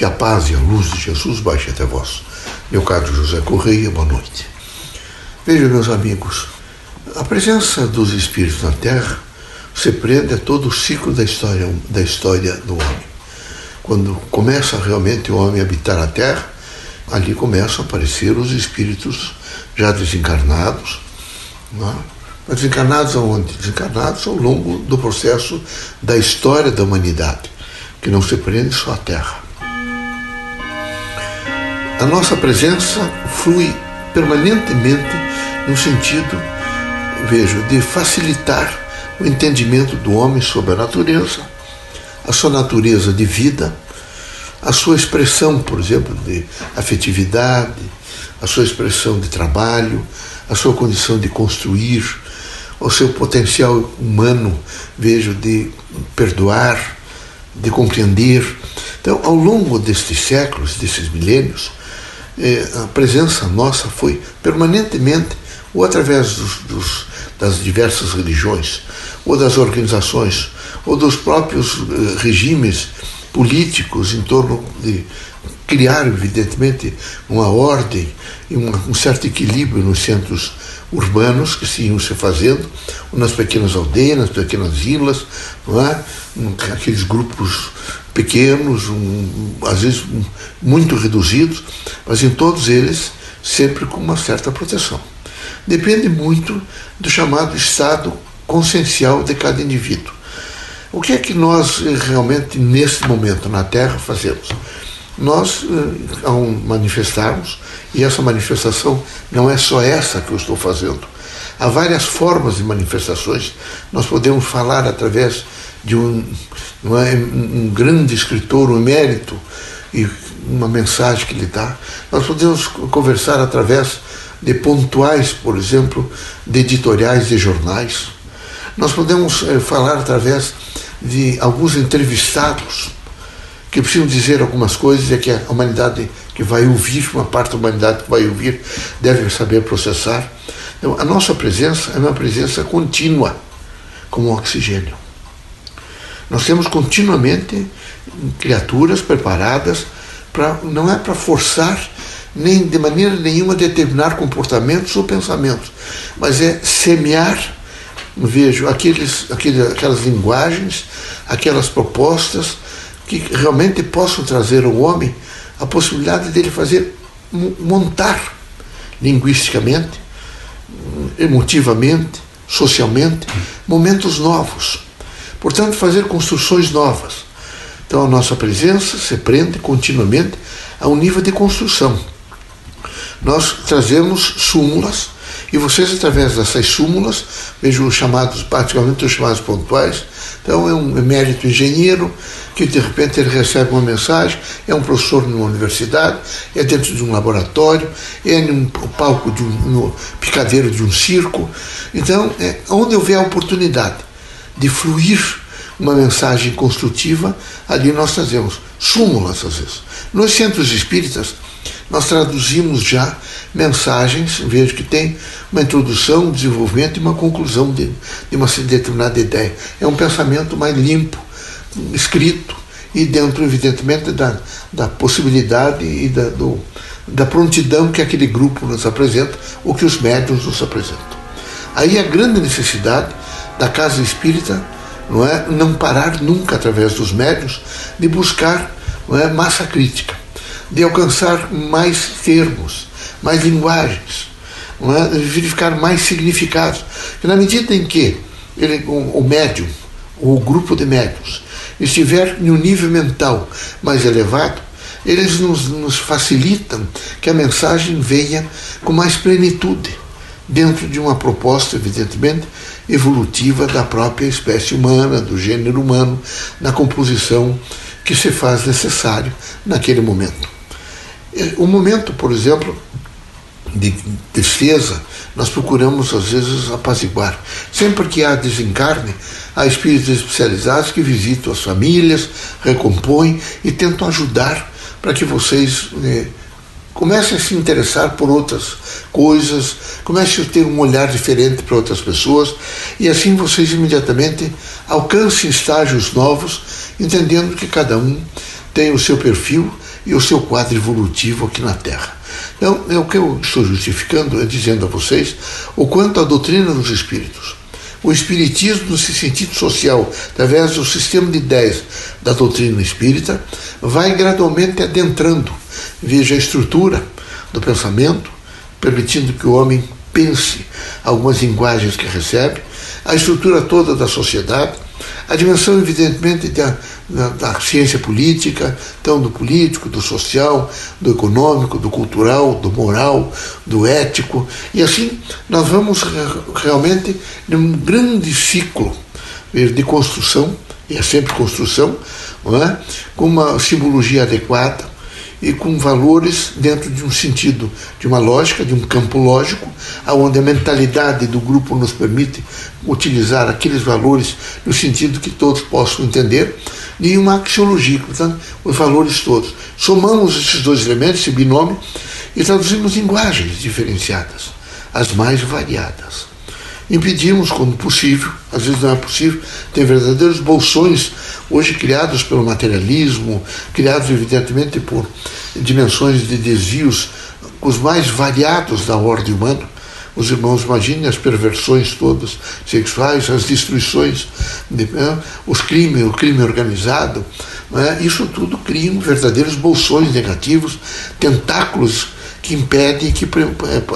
Que a paz e a luz de Jesus baixe até vós. Meu caro José Correia, boa noite. Vejam, meus amigos, a presença dos Espíritos na Terra se prende a todo o ciclo da história, da história do homem. Quando começa realmente o homem a habitar a Terra, ali começam a aparecer os espíritos já desencarnados. Não é? Mas desencarnados aonde? Desencarnados ao longo do processo da história da humanidade, que não se prende só à Terra. A nossa presença flui permanentemente no sentido, vejo, de facilitar o entendimento do homem sobre a natureza, a sua natureza de vida, a sua expressão, por exemplo, de afetividade, a sua expressão de trabalho, a sua condição de construir, o seu potencial humano, vejo, de perdoar, de compreender. Então, ao longo destes séculos, desses milênios, a presença nossa foi permanentemente, ou através dos, dos, das diversas religiões, ou das organizações, ou dos próprios eh, regimes políticos em torno de criar, evidentemente, uma ordem e um certo equilíbrio nos centros urbanos que se iam se fazendo, nas pequenas aldeias, nas pequenas vilas, não é? aqueles grupos pequenos, um, às vezes muito reduzidos, mas em todos eles sempre com uma certa proteção. Depende muito do chamado estado consciencial de cada indivíduo. O que é que nós eh, realmente, nesse momento na Terra, fazemos? Nós, eh, ao manifestarmos, e essa manifestação não é só essa que eu estou fazendo, há várias formas de manifestações. Nós podemos falar através de um, é, um grande escritor, um emérito, e uma mensagem que ele dá. Nós podemos conversar através de pontuais, por exemplo, de editoriais de jornais. Nós podemos eh, falar através de alguns entrevistados que precisam dizer algumas coisas e que a humanidade que vai ouvir, uma parte da humanidade que vai ouvir, deve saber processar. Então, a nossa presença é uma presença contínua, como oxigênio. Nós temos continuamente criaturas preparadas para não é para forçar nem de maneira nenhuma determinar comportamentos ou pensamentos, mas é semear vejo aqueles, aqueles, aquelas linguagens, aquelas propostas que realmente possam trazer ao homem a possibilidade dele fazer montar linguisticamente, emotivamente, socialmente, momentos novos. Portanto, fazer construções novas. Então, a nossa presença se prende continuamente a um nível de construção. Nós trazemos súmulas e vocês, através dessas súmulas, vejo os chamados, praticamente os chamados pontuais, então é um emérito engenheiro que de repente ele recebe uma mensagem, é um professor numa universidade, é dentro de um laboratório, é num palco de um no picadeiro de um circo. Então, é, onde houver a oportunidade de fluir uma mensagem construtiva, ali nós trazemos súmulas às vezes. Nos centros espíritas, nós traduzimos já mensagens, vejo que tem uma introdução, um desenvolvimento e uma conclusão de, de uma determinada ideia. É um pensamento mais limpo, escrito, e dentro, evidentemente, da, da possibilidade e da, do, da prontidão que aquele grupo nos apresenta, ou que os médiums nos apresentam. Aí a grande necessidade da casa espírita não é não parar nunca através dos médios de buscar não é massa crítica de alcançar mais termos, mais linguagens, é? verificar mais significados. E na medida em que ele, o, o médium, ou o grupo de médiums, estiver em um nível mental mais elevado, eles nos, nos facilitam que a mensagem venha com mais plenitude, dentro de uma proposta, evidentemente, evolutiva da própria espécie humana, do gênero humano, na composição que se faz necessário naquele momento. O momento, por exemplo, de defesa, nós procuramos às vezes apaziguar. Sempre que há desencarne, há espíritos especializados que visitam as famílias, recompõem e tentam ajudar para que vocês né, comecem a se interessar por outras coisas, comecem a ter um olhar diferente para outras pessoas e assim vocês imediatamente alcancem estágios novos, entendendo que cada um tem o seu perfil e o seu quadro evolutivo aqui na Terra. Então, é o que eu estou justificando é dizendo a vocês o quanto a doutrina dos espíritos, o espiritismo no sentido social, através do sistema de ideias da doutrina espírita, vai gradualmente adentrando, veja a estrutura do pensamento, permitindo que o homem pense algumas linguagens que recebe, a estrutura toda da sociedade, a dimensão, evidentemente, da, da, da, ciência política, então do político, do social, do econômico, do cultural, do moral, do ético. E assim nós vamos realmente num grande ciclo de construção, e é sempre construção, é? com uma simbologia adequada, e com valores dentro de um sentido, de uma lógica, de um campo lógico, aonde a mentalidade do grupo nos permite utilizar aqueles valores no sentido que todos possam entender, e uma axiologia, portanto, os valores todos. Somamos esses dois elementos, esse binômio, e traduzimos linguagens diferenciadas, as mais variadas. Impedimos, quando possível, às vezes não é possível, tem verdadeiros bolsões hoje criados pelo materialismo, criados evidentemente por dimensões de desvios os mais variados da ordem humana. Os irmãos imaginem as perversões todas sexuais, as destruições, os crimes, o crime organizado. Isso tudo cria verdadeiros bolsões negativos, tentáculos que impedem que,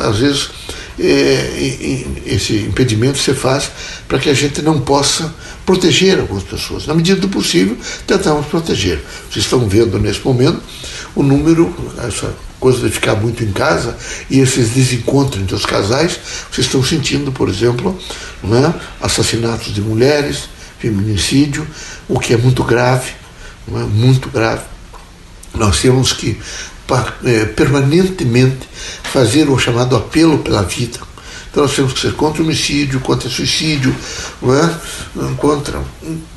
às vezes, esse impedimento se faz para que a gente não possa proteger algumas pessoas. Na medida do possível, tentamos proteger. Vocês estão vendo nesse momento o número, essa coisa de ficar muito em casa e esses desencontros entre os casais, vocês estão sentindo, por exemplo, né, assassinatos de mulheres, feminicídio, o que é muito grave, é? muito grave. Nós temos que é, permanentemente fazer o chamado apelo pela vida. Então nós temos que ser contra o homicídio, contra o suicídio, é? contra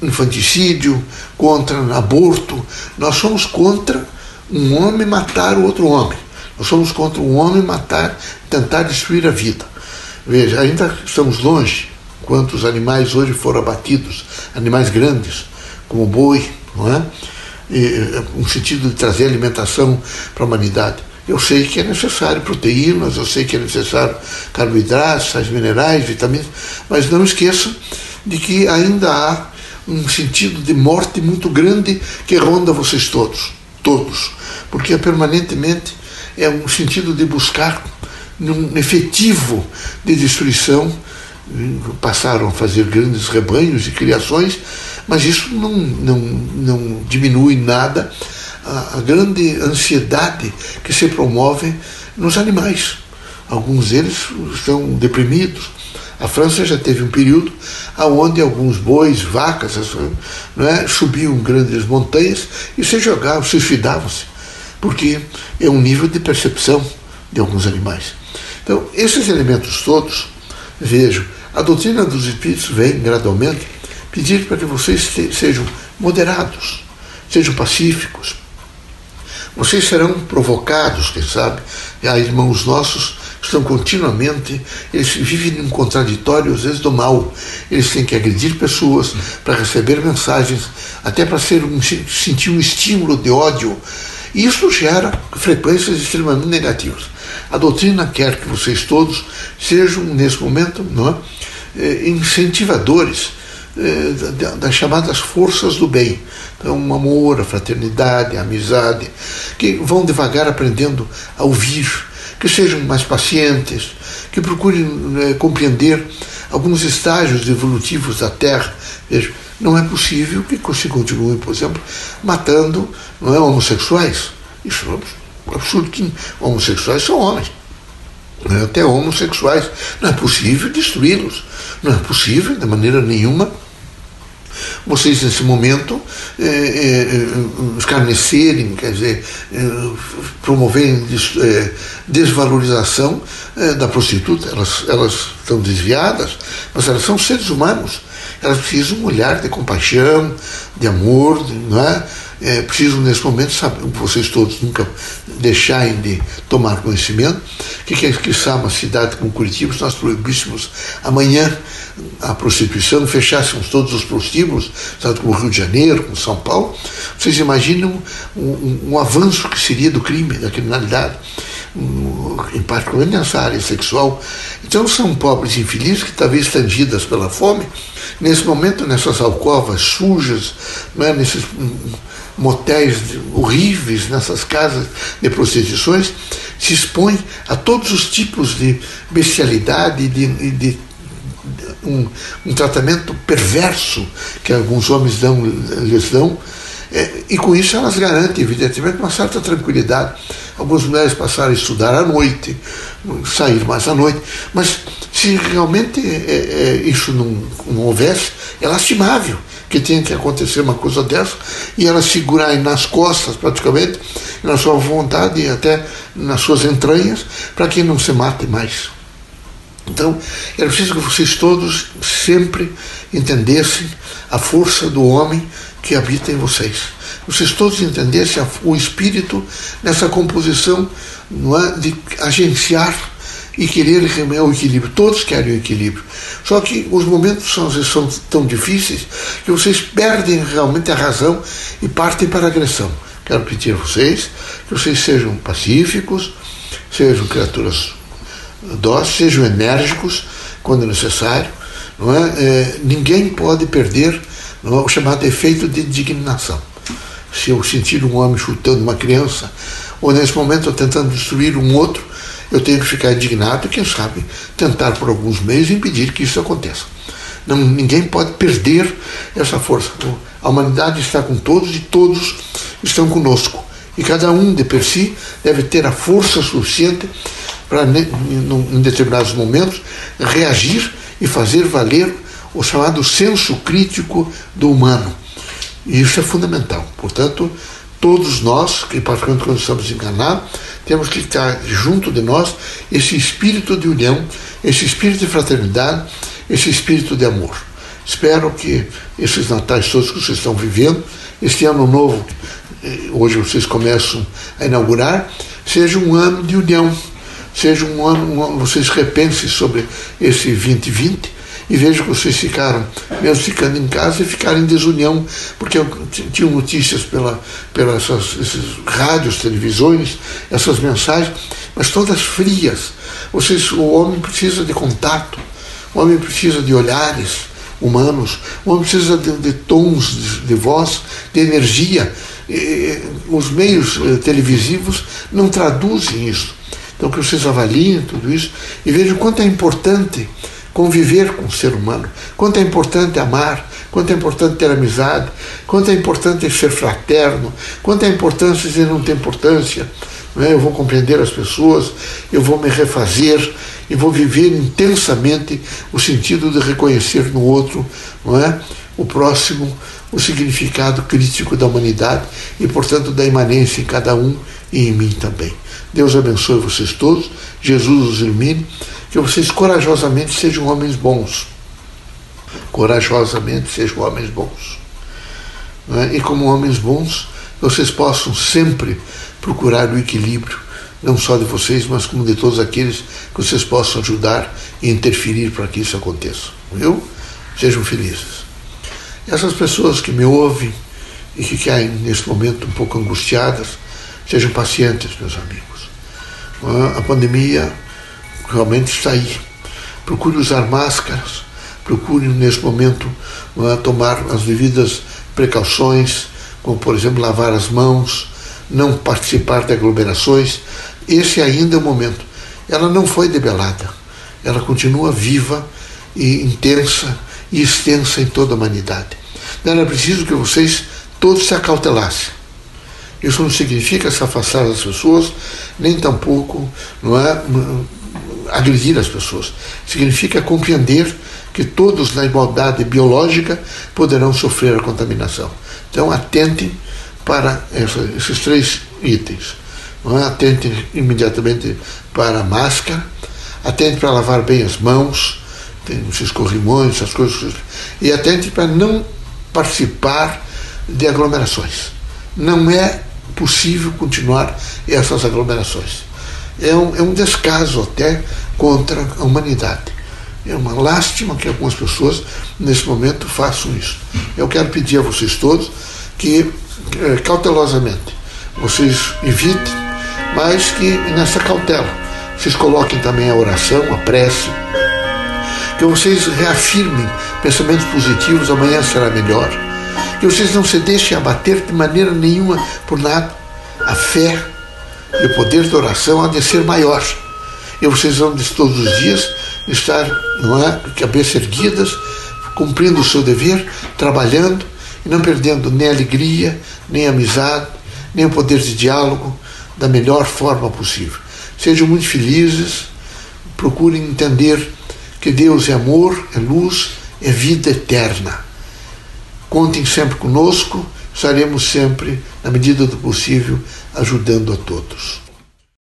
infanticídio, contra aborto. Nós somos contra um homem matar o outro homem. Nós somos contra um homem matar, tentar destruir a vida. Veja, ainda estamos longe quantos animais hoje foram abatidos, animais grandes, como o boi, não é? Um sentido de trazer alimentação para a humanidade. Eu sei que é necessário proteínas, eu sei que é necessário carboidratos, sais minerais, vitaminas, mas não esqueçam de que ainda há um sentido de morte muito grande que ronda vocês todos, todos, porque é permanentemente é um sentido de buscar um efetivo de destruição passaram a fazer grandes rebanhos e criações, mas isso não, não, não diminui nada a, a grande ansiedade que se promove nos animais. Alguns deles estão deprimidos. A França já teve um período onde alguns bois, vacas, é, subiam grandes montanhas e se jogavam, suicidavam-se, porque é um nível de percepção de alguns animais. Então, esses elementos todos, vejo, a doutrina dos espíritos vem gradualmente pedir para que vocês sejam moderados, sejam pacíficos. Vocês serão provocados, quem sabe? Há irmãos nossos estão continuamente, eles vivem num contraditório, às vezes, do mal. Eles têm que agredir pessoas para receber mensagens, até para um, sentir um estímulo de ódio. E isso gera frequências extremamente negativas. A doutrina quer que vocês todos sejam, nesse momento, não é? Eh, incentivadores das chamadas forças do bem. Então, o amor, a fraternidade, a amizade, que vão devagar aprendendo a ouvir, que sejam mais pacientes, que procurem é, compreender alguns estágios evolutivos da Terra. Veja, não é possível que se continue, por exemplo, matando não é, homossexuais. Isso é um absurdo que homossexuais são homens né, até homossexuais. Não é possível destruí-los. Não é possível, de maneira nenhuma, vocês nesse momento é, é, escarnecerem, quer dizer, é, promoverem des, é, desvalorização é, da prostituta. Elas, elas estão desviadas, mas elas são seres humanos. Elas precisam um olhar de compaixão, de amor, não é? é preciso nesse momento, sabe, vocês todos nunca deixarem de tomar conhecimento, que, que, que uma cidade como Curitiba, se nós proibíssemos amanhã a prostituição, fechássemos todos os prostíbulos, tanto como Rio de Janeiro, como São Paulo, vocês imaginam um, um, um avanço que seria do crime, da criminalidade, um, em particular nessa área sexual. Então são pobres infelizes que talvez tangidas pela fome, nesse momento nessas alcovas sujas, né, nesses motéis horríveis, nessas casas de prostituições, se expõe a todos os tipos de bestialidade e de, de um, um, tratamento perverso que alguns homens dão, lhes dão, é, e com isso elas garantem, evidentemente, uma certa tranquilidade. Algumas mulheres passaram a estudar à noite, sair mais à noite, mas se realmente é, é, isso não, não houvesse, é lastimável que tenha que acontecer uma coisa dessa e ela segurar nas costas praticamente, na sua vontade e até nas suas entranhas, para que não se mate mais. Então, era preciso que vocês todos sempre entendessem a força do homem que habita em vocês. Vocês todos entendessem o espírito nessa composição não é, de agenciar e querer o equilíbrio. Todos querem o equilíbrio. Só que os momentos são, são tão difíceis que vocês perdem realmente a razão e partem para a agressão. Quero pedir a vocês que vocês sejam pacíficos, sejam criaturas dóceis, sejam enérgicos quando necessário. Não é? é ninguém pode perder é? o chamado efeito de indignação. Se eu sentir um homem chutando uma criança, ou nesse momento tentando destruir um outro, eu tenho que ficar indignado e, quem sabe, tentar por alguns meios impedir que isso aconteça. Não, ninguém pode perder essa força. A humanidade está com todos e todos estão conosco. E cada um de per si deve ter a força suficiente para, em determinados momentos, reagir e fazer valer o chamado senso crítico do humano. E isso é fundamental. Portanto, todos nós, que particularmente quando estamos enganados, temos que estar junto de nós esse espírito de união, esse espírito de fraternidade, esse espírito de amor. Espero que esses natais todos que vocês estão vivendo, este ano novo, eh, hoje vocês começam a inaugurar, seja um ano de união, seja um ano, vocês repensem sobre esse 2020 e vejo que vocês ficaram, mesmo ficando em casa, e ficaram em desunião, porque tinham notícias pela, pelas essas, esses rádios, televisões, essas mensagens, mas todas frias. Vocês, o homem precisa de contato, o homem precisa de olhares humanos, o homem precisa de, de tons de, de, voz, de energia. E, os meios eh, televisivos não traduzem isso. Então que vocês avaliem tudo isso e vejam quanto é importante conviver com o ser humano, quanto é importante amar, quanto é importante ter amizade, quanto é importante ser fraterno, quanto é importante dizer não tem importância. Não é? Eu vou compreender as pessoas, eu vou me refazer e vou viver intensamente o sentido de reconhecer no outro não é? o próximo, o significado crítico da humanidade e, portanto, da imanência em cada um e em mim também. Deus abençoe vocês todos, Jesus os ilumine que vocês corajosamente sejam homens bons. Corajosamente sejam homens bons. É? E como homens bons, vocês possam sempre procurar o equilíbrio, não só de vocês, mas como de todos aqueles que vocês possam ajudar e interferir para que isso aconteça. Viu? Sejam felizes. Essas pessoas que me ouvem e que caem nesse momento um pouco angustiadas, sejam pacientes, meus amigos. É? A pandemia realmente está aí. Procure usar máscaras, procure nesse momento é, tomar as devidas precauções, como por exemplo lavar as mãos, não participar de aglomerações. Esse ainda é o momento. Ela não foi debelada, ela continua viva e intensa e extensa em toda a humanidade. Era preciso que vocês todos se acautelassem. Isso não significa se afastar das pessoas, nem tampouco não é, agredir as pessoas. Significa compreender que todos na igualdade biológica poderão sofrer a contaminação. Então atentem para essa, esses três itens. É? Atentem imediatamente para a máscara, atentem para lavar bem as mãos, tem os escorrimões, essas coisas, e atentem para não participar de aglomerações. não é possível continuar essas aglomerações. É um, é um descaso até contra a humanidade. É uma lástima que algumas pessoas, nesse momento, façam isso. Eu quero pedir a vocês todos que, eh, cautelosamente, vocês evitem, mas que nessa cautela, vocês coloquem também a oração, a prece, que vocês reafirmem pensamentos positivos, amanhã será melhor, que vocês não se deixem abater de maneira nenhuma por nada. A fé e o poder da oração há de ser maior. E vocês vão todos os dias estar, não é, cabeça erguidas, cumprindo o seu dever, trabalhando e não perdendo nem alegria, nem amizade, nem o poder de diálogo da melhor forma possível. Sejam muito felizes, procurem entender que Deus é amor, é luz, é vida eterna. Contem sempre conosco, estaremos sempre, na medida do possível, ajudando a todos.